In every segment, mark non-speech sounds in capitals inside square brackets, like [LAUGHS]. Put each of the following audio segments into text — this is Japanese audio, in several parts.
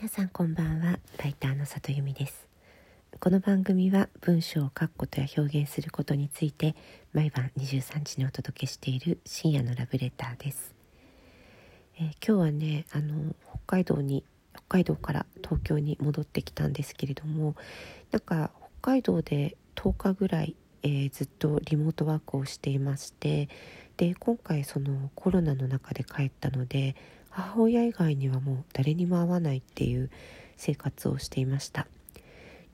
皆さんこんばんは。ライターの里由美です。この番組は文章を書くことや表現することについて毎晩23時にお届けしている深夜のラブレターです、えー、今日はねあの北海道に北海道から東京に戻ってきたんですけれどもなんか北海道で10日ぐらい、えー、ずっとリモートワークをしていましてで今回そのコロナの中で帰ったので母親以外にはもう誰にも会わないっていう生活をしていました。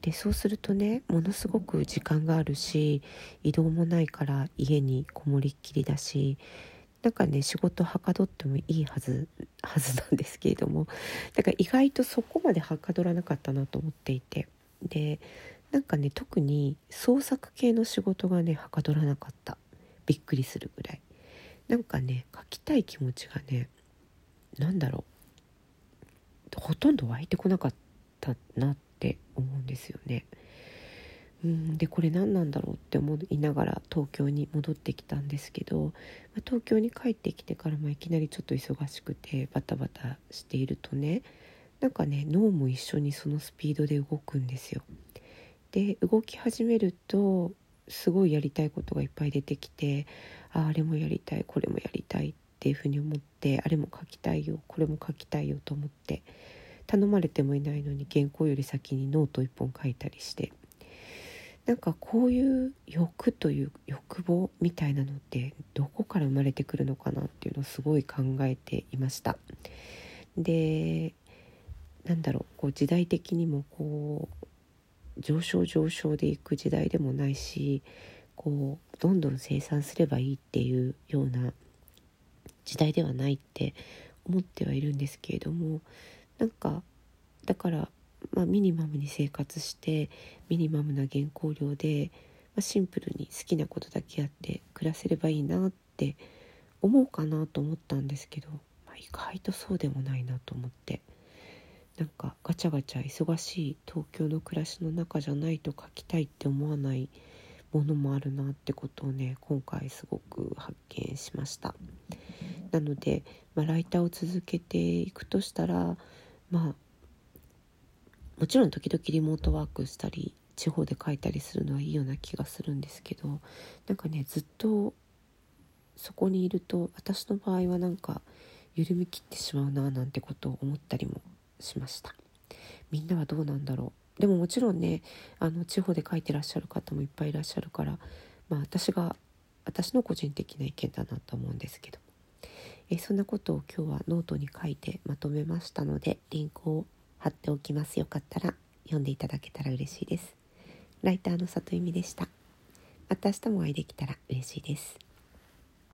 でそうするとねものすごく時間があるし移動もないから家にこもりっきりだしなんかね仕事はかどってもいいはず [LAUGHS] はずなんですけれどもだから意外とそこまではかどらなかったなと思っていて。でなんかね特に創作系の仕事がねはかどらなかった。びっくりするぐらい。なんかね書きたい気持ちがねなんだろうほとんど湧いてこなかったなって思うんですよね。うんでこれ何なんだろうって思いながら東京に戻ってきたんですけど、ま、東京に帰ってきてから、まあ、いきなりちょっと忙しくてバタバタしているとねなんかね脳も一緒にそのスピードで動くんですよ。で動き始めるとすごいやりたいことがいっぱい出てきてああれもやりたいこれもやりたいっていうふうに思ってあれも書きたいよこれも書きたいよと思って頼まれてもいないのに原稿より先にノート1本書いたりしてなんかこういう欲という欲望みたいなのってどこから生まれてくるのかなっていうのをすごい考えていました。でなんだろうこう時代的にもこう上昇上昇でいく時代でもないしこうどんどん生産すればいいっていうような時代ではないって思ってはいるんですけれどもなんかだから、まあ、ミニマムに生活してミニマムな原稿料で、まあ、シンプルに好きなことだけやって暮らせればいいなって思うかなと思ったんですけど、まあ、意外とそうでもないなと思って。なんかガチャガチャ忙しい東京の暮らしの中じゃないと書きたいって思わないものもあるなってことをね今回すごく発見しましたなので、まあ、ライターを続けていくとしたらまあもちろん時々リモートワークしたり地方で書いたりするのはいいような気がするんですけどなんかねずっとそこにいると私の場合はなんか緩み切ってしまうななんてことを思ったりもしました。みんなはどうなんだろう。でももちろんねあの地方で書いてらっしゃる方もいっぱいいらっしゃるからまあ私が私の個人的な意見だなと思うんですけど。えそんなことを今日はノートに書いてまとめましたのでリンクを貼っておきます。よかったら読んでいただけたら嬉しいです。ライターの里由美でした。また明日もお会いできたら嬉しいです。